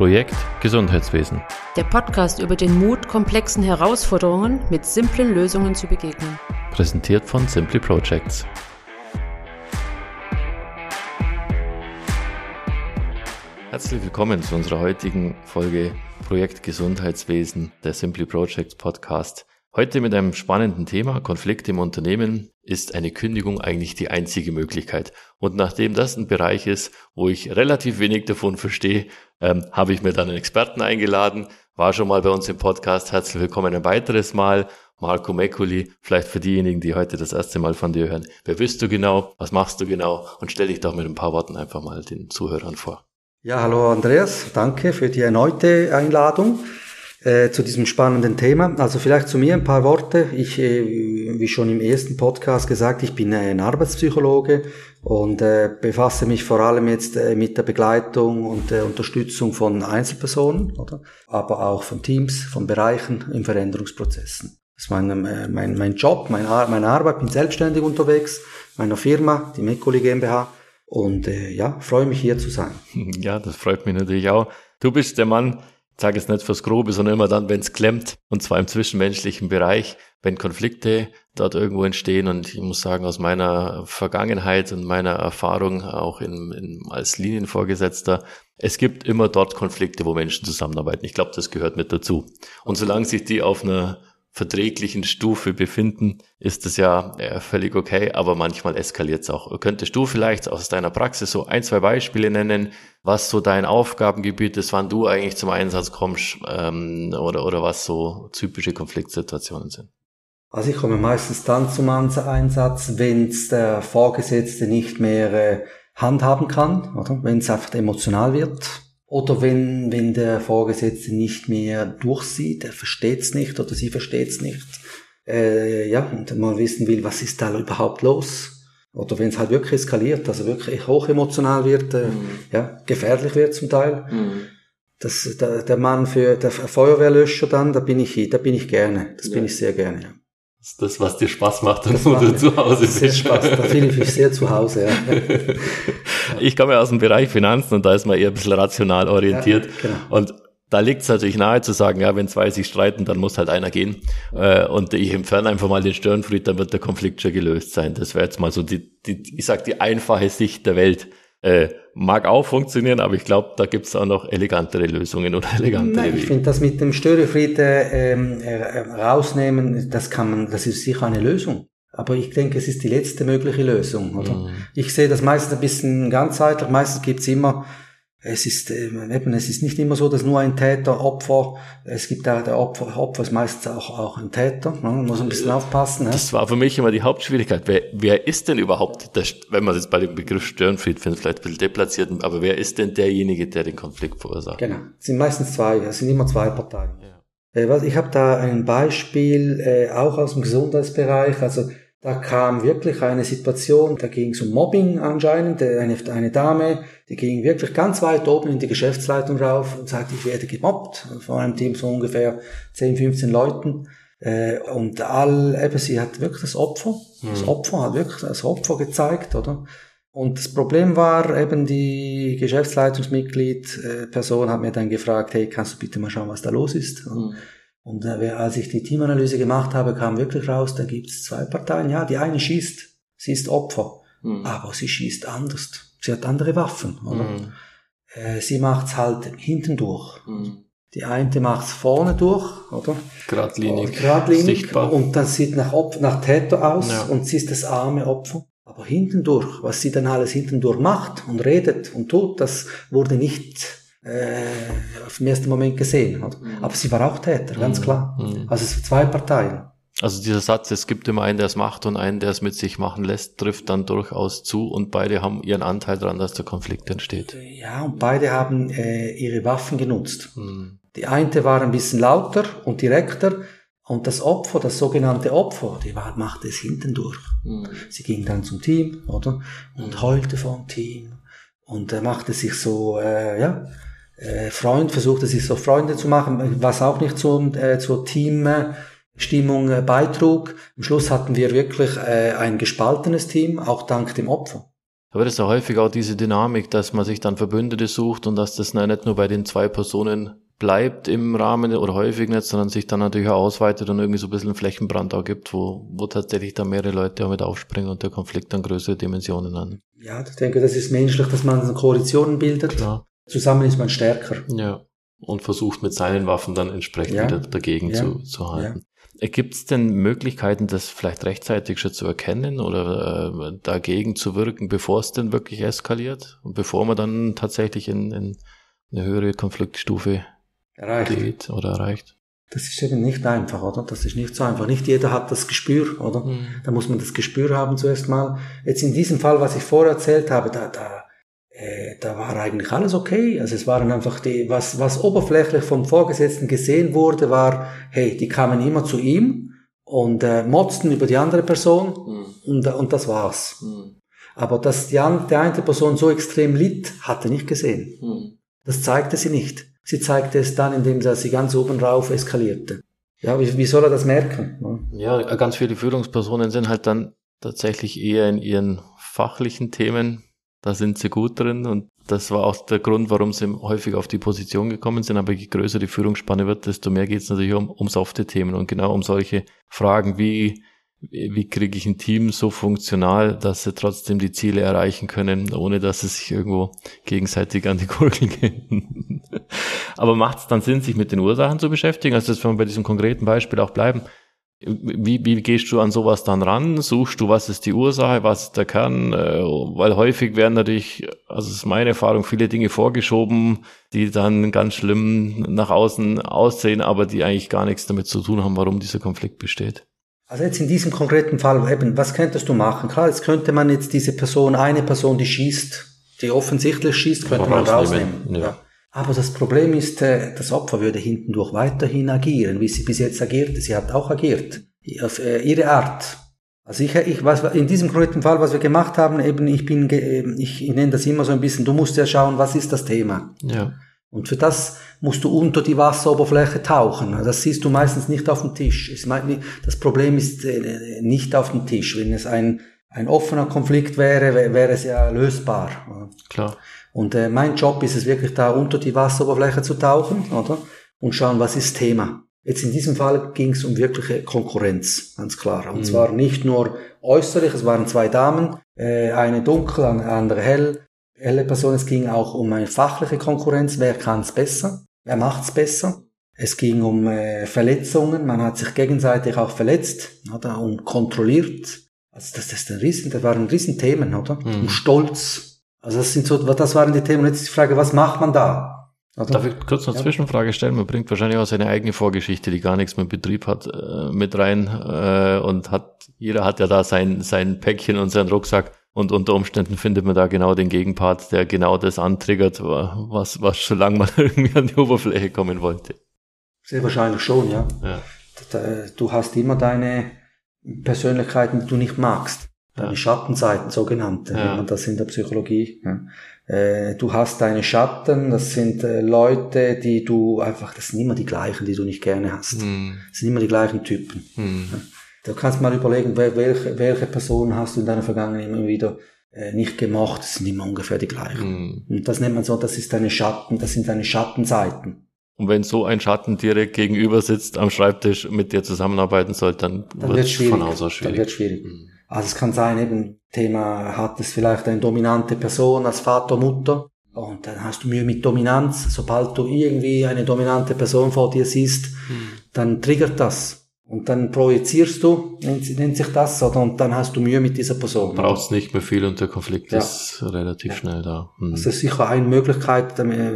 Projekt Gesundheitswesen. Der Podcast über den Mut, komplexen Herausforderungen mit simplen Lösungen zu begegnen. Präsentiert von Simply Projects. Herzlich willkommen zu unserer heutigen Folge Projekt Gesundheitswesen, der Simply Projects Podcast. Heute mit einem spannenden Thema, Konflikte im Unternehmen. Ist eine Kündigung eigentlich die einzige Möglichkeit? Und nachdem das ein Bereich ist, wo ich relativ wenig davon verstehe, ähm, habe ich mir dann einen Experten eingeladen, war schon mal bei uns im Podcast. Herzlich willkommen ein weiteres Mal. Marco Mekuli, vielleicht für diejenigen, die heute das erste Mal von dir hören. Wer bist du genau? Was machst du genau? Und stell dich doch mit ein paar Worten einfach mal den Zuhörern vor. Ja, hallo Andreas, danke für die erneute Einladung äh, zu diesem spannenden Thema. Also vielleicht zu mir ein paar Worte. Ich, äh, wie schon im ersten Podcast gesagt, ich bin ein Arbeitspsychologe und äh, befasse mich vor allem jetzt äh, mit der Begleitung und der Unterstützung von Einzelpersonen, oder? aber auch von Teams, von Bereichen in Veränderungsprozessen. Das ist mein, äh, mein, mein Job, mein, meine Arbeit, bin selbstständig unterwegs, meiner Firma, die Mekuli GmbH. Und äh, ja, freue mich hier zu sein. Ja, das freut mich natürlich auch. Du bist der Mann, sage es nicht fürs Grobe, sondern immer dann, wenn es klemmt, und zwar im zwischenmenschlichen Bereich, wenn Konflikte dort irgendwo entstehen. Und ich muss sagen, aus meiner Vergangenheit und meiner Erfahrung auch in, in, als Linienvorgesetzter, es gibt immer dort Konflikte, wo Menschen zusammenarbeiten. Ich glaube, das gehört mit dazu. Und solange sich die auf einer verträglichen Stufe befinden, ist es ja äh, völlig okay, aber manchmal eskaliert es auch. Könntest du vielleicht aus deiner Praxis so ein, zwei Beispiele nennen, was so dein Aufgabengebiet ist, wann du eigentlich zum Einsatz kommst ähm, oder, oder was so typische Konfliktsituationen sind? Also ich komme meistens dann zum Einsatz, wenn es der Vorgesetzte nicht mehr äh, handhaben kann, oder wenn es einfach emotional wird oder wenn, wenn der Vorgesetzte nicht mehr durchsieht, er versteht's nicht oder sie versteht's nicht. Äh, ja, und man wissen will, was ist da überhaupt los? Oder wenn es halt wirklich eskaliert, also wirklich hochemotional wird, äh, mhm. ja, gefährlich wird zum Teil. Mhm. Das, der, der Mann für der Feuerwehrlöscher dann, da bin ich, da bin ich gerne. Das ja. bin ich sehr gerne. Ja. Das ist das, was dir Spaß macht, und wo du zu Hause bist. Sehr Spaß, da fühle ich mich sehr zu Hause. Ja. Ich komme ja aus dem Bereich Finanzen und da ist man eher ein bisschen rational orientiert. Ja, genau. Und da liegt es natürlich nahe zu sagen, ja, wenn zwei sich streiten, dann muss halt einer gehen. Äh, und ich entferne einfach mal den Störenfried, dann wird der Konflikt schon gelöst sein. Das wäre jetzt mal so die, die ich sag die einfache Sicht der Welt. Äh, mag auch funktionieren, aber ich glaube, da gibt's auch noch elegantere Lösungen oder elegantere Nein, Ich finde das mit dem Störefried äh, äh, rausnehmen, das kann man, das ist sicher eine Lösung. Aber ich denke, es ist die letzte mögliche Lösung. Oder? Mhm. Ich sehe das meistens ein bisschen ganzheitlich. Meistens gibt's immer es ist ähm, eben, es ist nicht immer so, dass nur ein Täter Opfer, es gibt da der Opfer, Opfer ist meistens auch, auch ein Täter, ne? man muss ein bisschen aufpassen. Ne? Das war für mich immer die Hauptschwierigkeit. Wer, wer ist denn überhaupt, der, wenn man jetzt bei dem Begriff Störenfried findet, vielleicht ein bisschen deplatziert, aber wer ist denn derjenige, der den Konflikt verursacht? Genau, es sind meistens zwei, es sind immer zwei Parteien. Ja. Äh, ich habe da ein Beispiel, äh, auch aus dem Gesundheitsbereich, also da kam wirklich eine Situation, da ging es um Mobbing anscheinend. Eine, eine Dame, die ging wirklich ganz weit oben in die Geschäftsleitung rauf und sagte, ich werde gemobbt. Von einem Team so ungefähr 10, 15 Leuten. Äh, und all, eben, sie hat wirklich das Opfer, das hm. Opfer hat wirklich das Opfer gezeigt, oder? Und das Problem war eben die Geschäftsleitungsmitglied, äh, Person hat mir dann gefragt, hey, kannst du bitte mal schauen, was da los ist? Mhm. Und äh, als ich die Teamanalyse gemacht habe, kam wirklich raus, da gibt es zwei Parteien. Ja, die eine schießt, sie ist Opfer, mhm. aber sie schießt anders. Sie hat andere Waffen, oder? Mhm. Äh, sie macht's halt hinten durch. Mhm. Die eine macht's vorne durch, oder? Gradlinig. Gradlinig. Sichtbar. Und das sieht nach, Opfer, nach Täter aus ja. und sie ist das arme Opfer. Aber hinten durch, was sie dann alles hinten durch macht und redet und tut, das wurde nicht äh, auf den ersten Moment gesehen. Oder? Mhm. Aber sie war auch Täter, ganz mhm. klar. Mhm. Also es sind zwei Parteien. Also dieser Satz, es gibt immer einen, der es macht und einen, der es mit sich machen lässt, trifft dann durchaus zu und beide haben ihren Anteil daran, dass der Konflikt entsteht. Ja, und beide haben äh, ihre Waffen genutzt. Mhm. Die eine war ein bisschen lauter und direkter und das Opfer, das sogenannte Opfer, die war, machte es hinten durch. Mhm. Sie ging dann zum Team, oder? Und heulte vom Team und er machte sich so, äh, ja, äh, Freund, versuchte sich so Freunde zu machen, was auch nicht zum, äh, zur Teamstimmung äh, beitrug. Am Schluss hatten wir wirklich äh, ein gespaltenes Team, auch dank dem Opfer. Aber das ist ja häufig auch diese Dynamik, dass man sich dann Verbündete sucht und dass das nicht nur bei den zwei Personen bleibt im Rahmen oder häufig nicht, sondern sich dann natürlich auch ausweitet und irgendwie so ein bisschen Flächenbrand auch gibt, wo, wo tatsächlich dann mehrere Leute auch mit aufspringen und der Konflikt dann größere Dimensionen an. Ja, ich denke, das ist menschlich, dass man Koalitionen bildet. Klar. Zusammen ist man stärker. Ja. Und versucht mit seinen Waffen dann entsprechend ja. dagegen ja. zu, zu halten. Ja. Gibt es denn Möglichkeiten, das vielleicht rechtzeitig schon zu erkennen oder äh, dagegen zu wirken, bevor es denn wirklich eskaliert und bevor man dann tatsächlich in, in eine höhere Konfliktstufe erreicht. geht oder erreicht? Das ist eben nicht einfach, oder? Das ist nicht so einfach. Nicht jeder hat das Gespür, oder? Mhm. Da muss man das Gespür haben zuerst mal. Jetzt in diesem Fall, was ich vorher erzählt habe, da, da, äh, da war eigentlich alles okay. Also es waren einfach die, was, was oberflächlich vom Vorgesetzten gesehen wurde, war, hey, die kamen immer zu ihm und äh, motzten über die andere Person mhm. und, und das war's. Mhm. Aber dass die, die eine Person so extrem litt, hat er nicht gesehen. Mhm. Das zeigte sie nicht. Sie zeigte es dann, indem sie ganz oben rauf eskalierte. Ja, wie, wie soll er das merken? Ja, ganz viele Führungspersonen sind halt dann tatsächlich eher in ihren fachlichen Themen, da sind sie gut drin und das war auch der Grund, warum sie häufig auf die Position gekommen sind. Aber je größer die Führungsspanne wird, desto mehr geht es natürlich um, um softe Themen und genau um solche Fragen wie wie kriege ich ein Team so funktional, dass sie trotzdem die Ziele erreichen können, ohne dass sie sich irgendwo gegenseitig an die Gurgel gehen. Aber macht es dann Sinn, sich mit den Ursachen zu beschäftigen? Also, wenn wir bei diesem konkreten Beispiel auch bleiben, wie, wie gehst du an sowas dann ran? Suchst du, was ist die Ursache, was ist der Kern? Äh, weil häufig werden natürlich, also das ist meine Erfahrung, viele Dinge vorgeschoben, die dann ganz schlimm nach außen aussehen, aber die eigentlich gar nichts damit zu tun haben, warum dieser Konflikt besteht. Also jetzt in diesem konkreten Fall, eben, was könntest du machen? Klar, jetzt könnte man jetzt diese Person, eine Person, die schießt, die offensichtlich schießt, könnte man rausnehmen. Ja. Aber das Problem ist, äh, das Opfer würde hintendurch weiterhin agieren, wie sie bis jetzt agierte. Sie hat auch agiert. Auf äh, ihre Art. Also ich, ich was, in diesem konkreten Fall, was wir gemacht haben, eben, ich bin, ich, ich nenne das immer so ein bisschen, du musst ja schauen, was ist das Thema? Ja. Und für das musst du unter die Wasseroberfläche tauchen. Das siehst du meistens nicht auf dem Tisch. Das Problem ist äh, nicht auf dem Tisch. Wenn es ein, ein offener Konflikt wäre, wäre es ja lösbar. Klar. Und äh, mein Job ist es wirklich da unter die Wasseroberfläche zu tauchen, oder? Und schauen, was ist Thema. Jetzt in diesem Fall ging es um wirkliche Konkurrenz, ganz klar. Und mhm. zwar nicht nur äußerlich, es waren zwei Damen, äh, eine dunkel, eine andere hell, helle Person. Es ging auch um eine fachliche Konkurrenz. Wer kann es besser? Wer macht es besser? Es ging um äh, Verletzungen. Man hat sich gegenseitig auch verletzt oder? und kontrolliert. Also das, das, ist ein Riesen, das waren Riesenthemen, oder? Mhm. Um Stolz. Also das sind so, das waren die Themen. jetzt ist die Frage, was macht man da? Oder? Darf ich kurz noch eine ja. Zwischenfrage stellen? Man bringt wahrscheinlich auch seine eigene Vorgeschichte, die gar nichts mit Betrieb hat, äh, mit rein äh, und hat, jeder hat ja da sein, sein Päckchen und seinen Rucksack. Und unter Umständen findet man da genau den Gegenpart, der genau das antriggert, was, was schon lange mal irgendwie an die Oberfläche kommen wollte. Sehr wahrscheinlich schon, ja. ja. Du hast immer deine Persönlichkeiten, die du nicht magst. Deine ja. Schattenseiten, sogenannte, ja. man das in der Psychologie. Ja. Äh, du hast deine Schatten, das sind äh, Leute, die du einfach, das sind immer die gleichen, die du nicht gerne hast. Hm. Das sind immer die gleichen Typen. Hm. Du kannst mal überlegen, welche, welche Personen hast du in deiner Vergangenheit immer wieder äh, nicht gemocht, das sind immer ungefähr die gleichen. Mhm. Und das nennt man so, das ist deine Schatten, das sind deine Schattenseiten. Und wenn so ein Schatten direkt gegenüber sitzt am Schreibtisch mit dir zusammenarbeiten soll, dann, dann wird es von Haus aus schwierig. Dann wird schwierig. Mhm. Also es kann sein, eben Thema hat es vielleicht eine dominante Person als Vater, Mutter. Und dann hast du Mühe mit Dominanz. Sobald du irgendwie eine dominante Person vor dir siehst, mhm. dann triggert das. Und dann projizierst du, nennt, nennt, sich das, oder? Und dann hast du Mühe mit dieser Person. Brauchst nicht mehr viel und der Konflikt ja. ist relativ ja. schnell da. Hm. Das ist sicher eine Möglichkeit,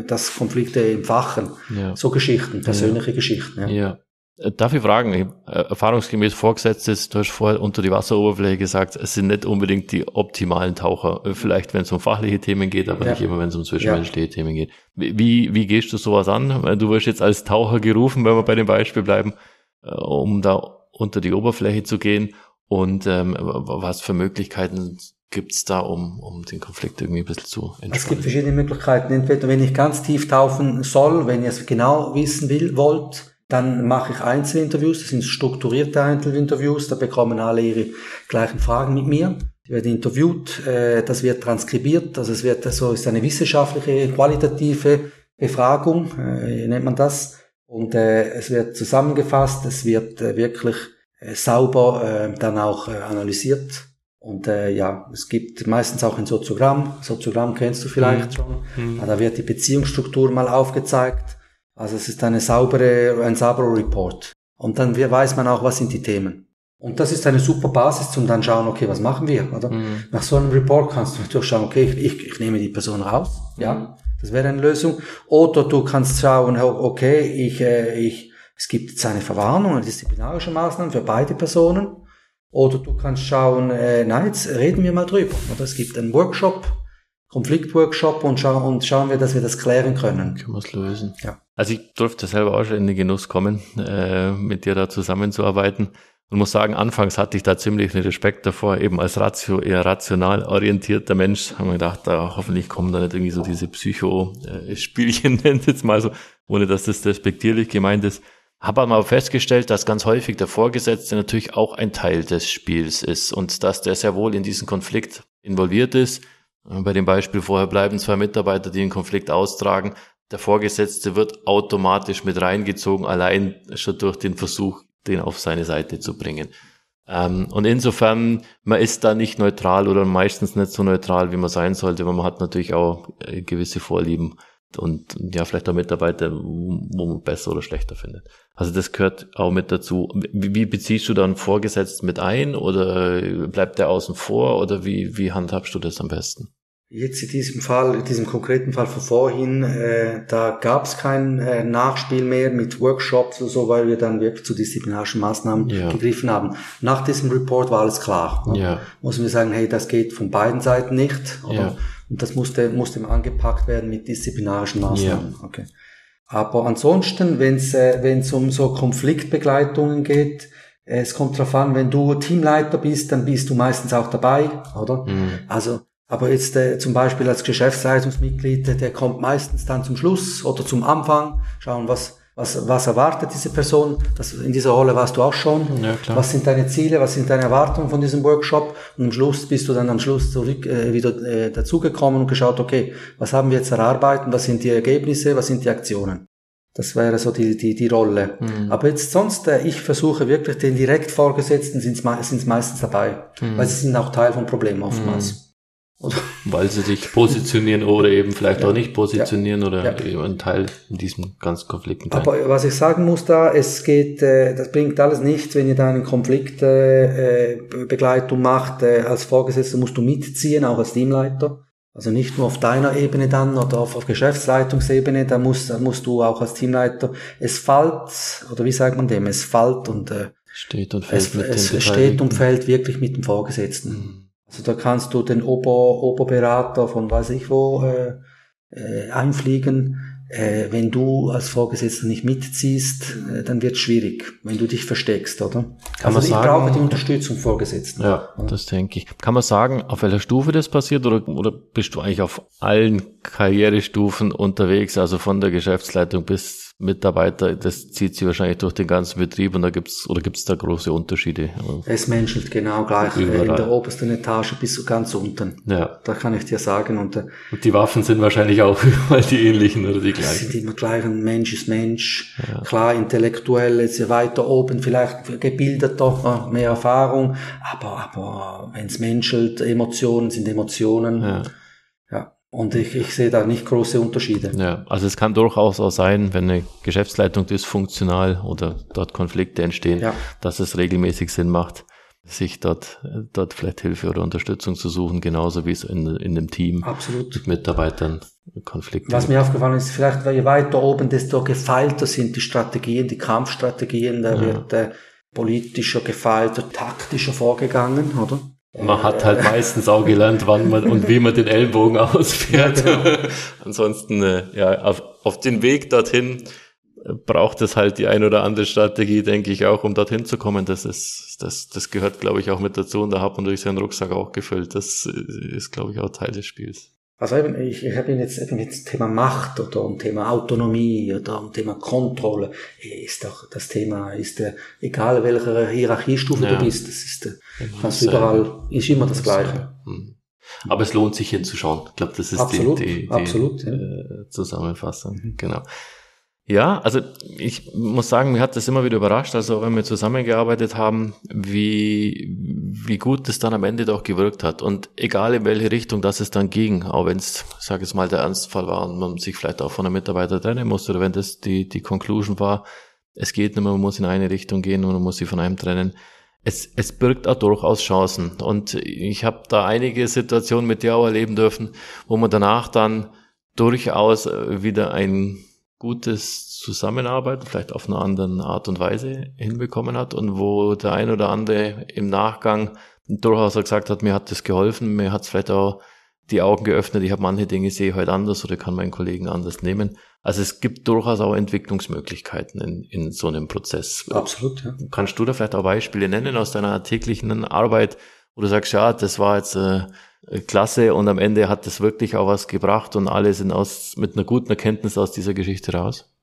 dass Konflikte entfachen. Ja. So Geschichten, persönliche ja. Geschichten. Ja. Ja. Äh, darf ich fragen, äh, erfahrungsgemäß Vorgesetztes, du hast vorher unter die Wasseroberfläche gesagt, es sind nicht unbedingt die optimalen Taucher. Äh, vielleicht, wenn es um fachliche Themen geht, aber nicht immer, wenn es um zwischenmenschliche Themen geht. Wie, wie gehst du sowas an? Du wirst jetzt als Taucher gerufen, wenn wir bei dem Beispiel bleiben. Um da unter die Oberfläche zu gehen und ähm, was für Möglichkeiten gibt's da, um, um den Konflikt irgendwie ein bisschen zu entspannen? Es gibt verschiedene Möglichkeiten. Entweder wenn ich ganz tief tauchen soll, wenn ihr es genau wissen will, wollt, dann mache ich Einzelinterviews, das sind strukturierte Einzelinterviews, da bekommen alle ihre gleichen Fragen mit mir. die werden interviewt, äh, das wird transkribiert, also es wird, so ist eine wissenschaftliche, qualitative Befragung, äh, nennt man das. Und äh, es wird zusammengefasst, es wird wirklich sauber dann auch analysiert. Und äh, ja, es gibt meistens auch ein Soziogramm. Soziogramm kennst du vielleicht mhm. schon. Mhm. Da wird die Beziehungsstruktur mal aufgezeigt. Also es ist eine saubere, ein sauberer Report. Und dann weiß man auch, was sind die Themen. Und das ist eine super Basis, um dann schauen, okay, was machen wir, oder? Mhm. Nach so einem Report kannst du natürlich schauen, okay, ich, ich nehme die Person raus, ja, das wäre eine Lösung. Oder du kannst schauen, okay, ich, äh, ich, es gibt jetzt eine Verwarnung, eine disziplinarische Maßnahme für beide Personen. Oder du kannst schauen, äh, nein, jetzt reden wir mal drüber. Oder es gibt einen Workshop, Konfliktworkshop und, scha und schauen wir, dass wir das klären können. Können wir es lösen. Ja. Also ich durfte selber auch schon in den Genuss kommen, äh, mit dir da zusammenzuarbeiten. Und muss sagen, anfangs hatte ich da ziemlich einen Respekt davor, eben als ratio, eher rational orientierter Mensch, haben wir gedacht, da hoffentlich kommen da nicht irgendwie so diese Psycho-Spielchen, nennt jetzt mal so, ohne dass das despektierlich gemeint ist. Habe aber festgestellt, dass ganz häufig der Vorgesetzte natürlich auch ein Teil des Spiels ist und dass der sehr wohl in diesen Konflikt involviert ist bei dem Beispiel vorher bleiben zwei Mitarbeiter, die einen Konflikt austragen. Der Vorgesetzte wird automatisch mit reingezogen, allein schon durch den Versuch, den auf seine Seite zu bringen. Ähm, und insofern, man ist da nicht neutral oder meistens nicht so neutral, wie man sein sollte, weil man hat natürlich auch äh, gewisse Vorlieben und ja, vielleicht auch Mitarbeiter, wo man besser oder schlechter findet. Also das gehört auch mit dazu. Wie, beziehst du dann vorgesetzt mit ein oder bleibt der außen vor oder wie, wie handhabst du das am besten? Jetzt in diesem Fall, in diesem konkreten Fall von vorhin, äh, da gab es kein äh, Nachspiel mehr mit Workshops oder so, weil wir dann wirklich zu disziplinarischen Maßnahmen ja. gegriffen haben. Nach diesem Report war alles klar. Ne? Ja. Muss wir sagen, hey, das geht von beiden Seiten nicht. Oder? Ja. Und das musste, musste angepackt werden mit disziplinarischen Maßnahmen. Ja. Okay. Aber ansonsten, wenn es äh, wenn's um so Konfliktbegleitungen geht, äh, es kommt darauf an, wenn du Teamleiter bist, dann bist du meistens auch dabei, oder? Mhm. Also, aber jetzt äh, zum Beispiel als Geschäftsleitungsmitglied, der kommt meistens dann zum Schluss oder zum Anfang, schauen, was, was, was erwartet diese Person? Das, in dieser Rolle warst du auch schon. Ja, klar. Was sind deine Ziele? Was sind deine Erwartungen von diesem Workshop? Und am Schluss bist du dann am Schluss zurück äh, wieder äh, dazugekommen und geschaut, okay, was haben wir jetzt erarbeiten? Was sind die Ergebnisse? Was sind die Aktionen? Das wäre so die, die, die Rolle. Mhm. Aber jetzt sonst, äh, ich versuche wirklich den direkt Vorgesetzten sind es meistens dabei, mhm. weil sie sind auch Teil vom Problem oftmals. Mhm. Weil sie sich positionieren oder eben vielleicht ja. auch nicht positionieren ja. oder ja. ein Teil in diesem ganzen Konflikt. Aber was ich sagen muss da, es geht, äh, das bringt alles nichts, wenn ihr da einen Konfliktbegleitung äh, macht. Äh, als Vorgesetzter musst du mitziehen, auch als Teamleiter. Also nicht nur auf deiner Ebene dann oder auf, auf Geschäftsleitungsebene, da musst, da musst du auch als Teamleiter, es fällt, oder wie sagt man dem, es fällt und äh, steht und fällt es, mit es steht und fällt wirklich mit dem Vorgesetzten. Mhm. Also da kannst du den Ober, Oberberater von weiß ich wo äh, äh, einfliegen. Äh, wenn du als Vorgesetzter nicht mitziehst, äh, dann wird es schwierig, wenn du dich versteckst, oder? Kann also man ich sagen, brauche die Unterstützung Vorgesetzten. Ja, ja, das denke ich. Kann man sagen, auf welcher Stufe das passiert oder, oder bist du eigentlich auf allen Karrierestufen unterwegs, also von der Geschäftsleitung bis Mitarbeiter, das zieht sich wahrscheinlich durch den ganzen Betrieb und da gibt's oder gibt's da große Unterschiede? Es menschelt genau gleich Überall. in der obersten Etage bis zu ganz unten. Ja. Da kann ich dir sagen. Und, äh, und die Waffen sind wahrscheinlich auch überall die ähnlichen oder die gleichen. Sind immer gleich, ein Mensch ist Mensch. Ja. Klar, intellektuell ist weiter oben, vielleicht gebildeter, mehr Erfahrung, aber, aber wenn es menschelt, Emotionen sind Emotionen. Ja. Und ich, ich sehe da nicht große Unterschiede. Ja, also es kann durchaus auch sein, wenn eine Geschäftsleitung dysfunktional oder dort Konflikte entstehen, ja. dass es regelmäßig Sinn macht, sich dort, dort vielleicht Hilfe oder Unterstützung zu suchen, genauso wie es in, in dem Team Absolut. mit Mitarbeitern Konflikte Was mir aufgefallen ist, vielleicht je weiter oben, desto gefeilter sind die Strategien, die Kampfstrategien, da ja. wird äh, politischer, gefeilter, taktischer vorgegangen, oder? Man hat halt meistens auch gelernt, wann man und wie man den Ellbogen ausfährt. Ja, genau. Ansonsten, äh, ja, auf, auf den Weg dorthin äh, braucht es halt die ein oder andere Strategie, denke ich auch, um dorthin zu kommen. Das ist, das, das gehört, glaube ich, auch mit dazu. Und da hat man durch seinen Rucksack auch gefüllt. Das äh, ist, glaube ich, auch Teil des Spiels. Also eben, ich, ich habe jetzt eben jetzt Thema Macht oder um Thema Autonomie oder um Thema Kontrolle ist doch das Thema ist der egal welcher Hierarchiestufe ja. du bist, das ist der, kannst überall ist immer das Gleiche. Mhm. Aber es lohnt sich hinzuschauen. Ich glaube, das ist absolut, die, die, die absolut, ja. Äh, Zusammenfassung. Mhm. Genau. Ja, also ich muss sagen, mir hat das immer wieder überrascht, also wenn wir zusammengearbeitet haben, wie, wie gut es dann am Ende doch gewirkt hat. Und egal in welche Richtung das es dann ging, auch wenn es, sage ich mal, der Ernstfall war und man sich vielleicht auch von einem Mitarbeiter trennen musste oder wenn das die, die Conclusion war, es geht nicht mehr, man muss in eine Richtung gehen und man muss sich von einem trennen. Es, es birgt auch durchaus Chancen. Und ich habe da einige Situationen mit dir auch erleben dürfen, wo man danach dann durchaus wieder ein gutes Zusammenarbeiten, vielleicht auf eine andere Art und Weise hinbekommen hat und wo der ein oder andere im Nachgang durchaus gesagt hat, mir hat das geholfen, mir hat es vielleicht auch die Augen geöffnet, ich habe manche Dinge sehe heute anders oder kann meinen Kollegen anders nehmen. Also es gibt durchaus auch Entwicklungsmöglichkeiten in, in so einem Prozess. Absolut, ja. Kannst du da vielleicht auch Beispiele nennen aus deiner täglichen Arbeit, wo du sagst, ja, das war jetzt äh, klasse und am Ende hat das wirklich auch was gebracht und alle sind aus, mit einer guten Erkenntnis aus dieser Geschichte raus?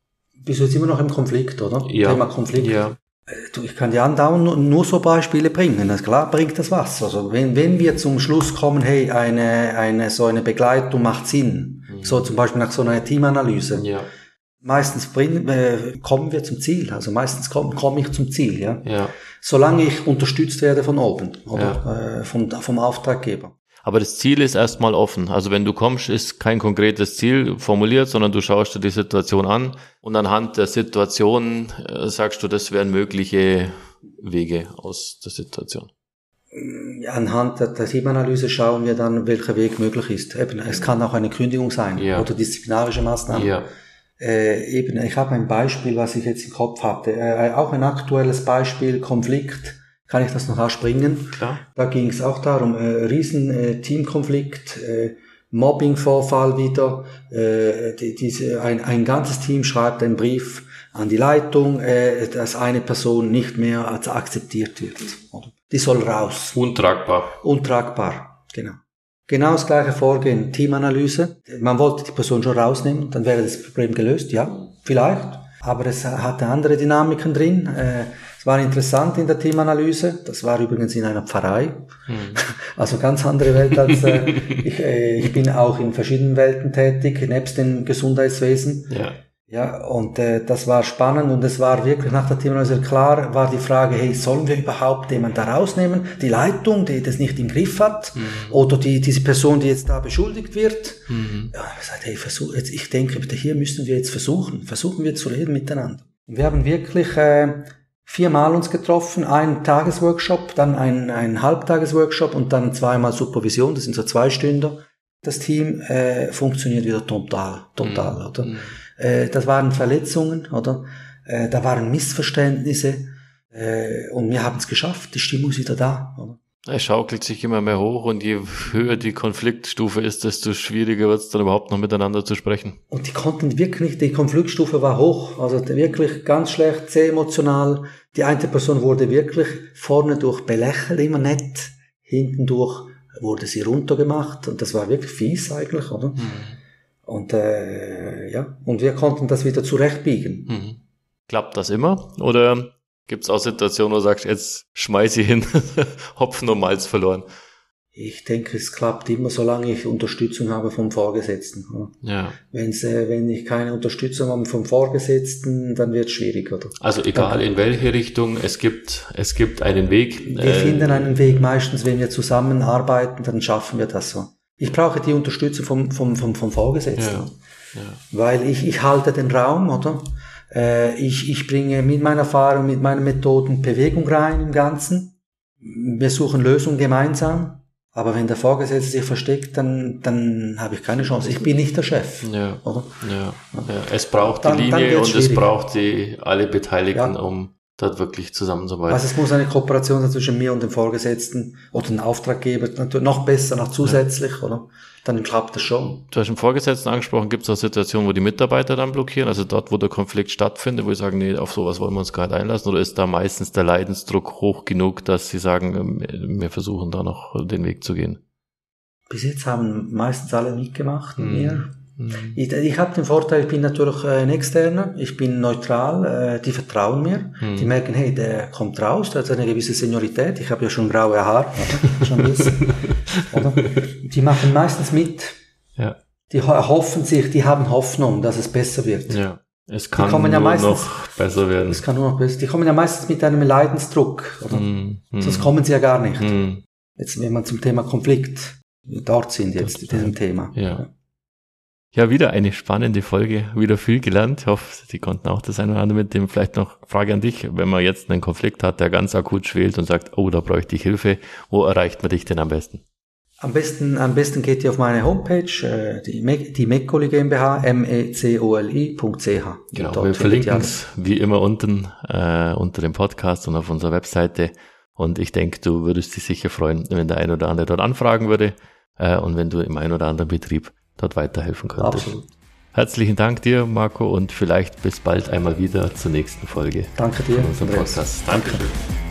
Bist du jetzt immer noch im Konflikt, oder? Ja. Thema Konflikt. Ja. Äh, du, ich kann dir andauernd nur, nur so Beispiele bringen. Das klar bringt das was. Also wenn, wenn wir zum Schluss kommen, hey, eine, eine, so eine Begleitung macht Sinn. Mhm. So zum Beispiel nach so einer Teamanalyse. Ja. Meistens bringen, äh, kommen wir zum Ziel. Also meistens komme komm ich zum Ziel, ja. ja. Solange ich unterstützt werde von oben oder ja. äh, vom, vom Auftraggeber. Aber das Ziel ist erstmal offen. Also wenn du kommst, ist kein konkretes Ziel formuliert, sondern du schaust dir die Situation an und anhand der Situation äh, sagst du, das wären mögliche Wege aus der Situation. Anhand der, Teamanalyse schauen wir dann, welcher Weg möglich ist. Eben, es kann auch eine Kündigung sein ja. oder disziplinarische Maßnahmen. Ja. Äh, eben, ich habe ein Beispiel, was ich jetzt im Kopf hatte. Äh, auch ein aktuelles Beispiel, Konflikt kann ich das noch ausspringen. Klar. Da ging es auch darum, äh, riesen äh, Teamkonflikt, äh, Mobbingvorfall wieder. Äh, die, diese, ein, ein ganzes Team schreibt einen Brief an die Leitung, äh, dass eine Person nicht mehr als akzeptiert wird. Oder? Die soll raus. Untragbar. Untragbar, genau. Genau das gleiche Vorgehen, Teamanalyse. Man wollte die Person schon rausnehmen, dann wäre das Problem gelöst, ja, vielleicht. Aber es hatte andere Dynamiken drin. Äh, es war interessant in der Teamanalyse. Das war übrigens in einer Pfarrei. Mhm. Also ganz andere Welt als äh, ich. Äh, ich bin auch in verschiedenen Welten tätig, nebst dem Gesundheitswesen. Ja. Ja, und äh, das war spannend und es war wirklich nach der Teamanalyse klar, war die Frage, hey, sollen wir überhaupt jemanden da rausnehmen? Die Leitung, die das nicht im Griff hat? Mhm. Oder die, diese Person, die jetzt da beschuldigt wird? Mhm. Ja, ich gesagt, hey, versuch, jetzt, ich denke, hier müssen wir jetzt versuchen, versuchen wir zu reden miteinander. Und wir haben wirklich äh, viermal uns getroffen, ein Tagesworkshop, dann ein, ein Halbtagesworkshop und dann zweimal Supervision, das sind so zwei Stunden. Das Team äh, funktioniert wieder total, total, mhm. oder? Äh, das waren Verletzungen, oder? Äh, da waren Missverständnisse äh, und wir haben es geschafft, die Stimmung ist wieder da, oder? Es schaukelt sich immer mehr hoch und je höher die Konfliktstufe ist, desto schwieriger wird es dann überhaupt noch miteinander zu sprechen. Und die konnten wirklich, die Konfliktstufe war hoch, also wirklich ganz schlecht, sehr emotional. Die eine Person wurde wirklich vorne durch belächelt, immer nett, hinten durch wurde sie runtergemacht und das war wirklich fies eigentlich, oder? Mhm. Und äh, ja, und wir konnten das wieder zurechtbiegen. Mhm. Klappt das immer? Oder Gibt es auch Situationen, wo du sagst, jetzt schmeiß ich hin, Hopfen und Malz verloren? Ich denke, es klappt immer, solange ich Unterstützung habe vom Vorgesetzten. Ja. Wenn's, äh, wenn ich keine Unterstützung habe vom Vorgesetzten, dann wird es schwierig, oder? Also egal in welche Richtung, es gibt, es gibt einen Weg. Wir äh, finden einen Weg. Meistens, wenn wir zusammenarbeiten, dann schaffen wir das so. Ich brauche die Unterstützung vom, vom, vom, vom Vorgesetzten. Ja. Ja. Weil ich, ich halte den Raum, oder? Äh, ich, ich bringe mit meiner Erfahrung, mit meinen Methoden Bewegung rein im Ganzen. Wir suchen Lösungen gemeinsam. Aber wenn der Vorgesetzte sich versteckt, dann, dann habe ich keine Chance. Ich bin nicht der Chef. Ja. Oder? Ja. ja. Es braucht dann, die Linie und es braucht die, alle Beteiligten, ja. um dort wirklich zusammenzuarbeiten. Also es muss eine Kooperation sein zwischen mir und dem Vorgesetzten oder dem Auftraggeber, natürlich noch besser, noch zusätzlich, ja. oder? Dann klappt das schon. Du hast den Vorgesetzten angesprochen, gibt es auch Situationen, wo die Mitarbeiter dann blockieren, also dort, wo der Konflikt stattfindet, wo sie sagen, nee, auf sowas wollen wir uns gar nicht einlassen, oder ist da meistens der Leidensdruck hoch genug, dass sie sagen, ähm, wir versuchen da noch den Weg zu gehen? bis jetzt haben meistens alle mitgemacht mit mir. Mhm. Ich, ich habe den Vorteil, ich bin natürlich äh, ein Externer, ich bin neutral, äh, die vertrauen mir, mhm. die merken, hey, der kommt raus, der hat eine gewisse Seniorität, ich habe ja schon graue Haare, schon wissen, oder? Die machen meistens mit, ja. die hoffen sich, die haben Hoffnung, dass es besser wird. Ja. Es kann nur ja meistens, noch besser werden. Es kann nur noch besser. Die kommen ja meistens mit einem Leidensdruck, oder? Mm, mm. Sonst kommen sie ja gar nicht. Mm. Jetzt, wenn man zum Thema Konflikt dort sind jetzt in diesem Thema. Ja. Ja, wieder eine spannende Folge, wieder viel gelernt. Ich hoffe, Sie konnten auch das eine oder andere mit dem vielleicht noch Frage an dich. Wenn man jetzt einen Konflikt hat, der ganz akut schwelt und sagt, oh, da bräuchte ich Hilfe, wo erreicht man dich denn am besten? Am besten, am besten geht ihr auf meine Homepage, äh, die, Me die Mecoli GmbH, mecoli.ch. Genau, wir verlinken es wie immer unten, äh, unter dem Podcast und auf unserer Webseite. Und ich denke, du würdest dich sicher freuen, wenn der ein oder andere dort anfragen würde äh, und wenn du im ein oder anderen Betrieb dort weiterhelfen könntest. Absolut. Herzlichen Dank dir, Marco, und vielleicht bis bald einmal wieder zur nächsten Folge. Danke dir. Von unserem Podcast. Danke. Dankeschön.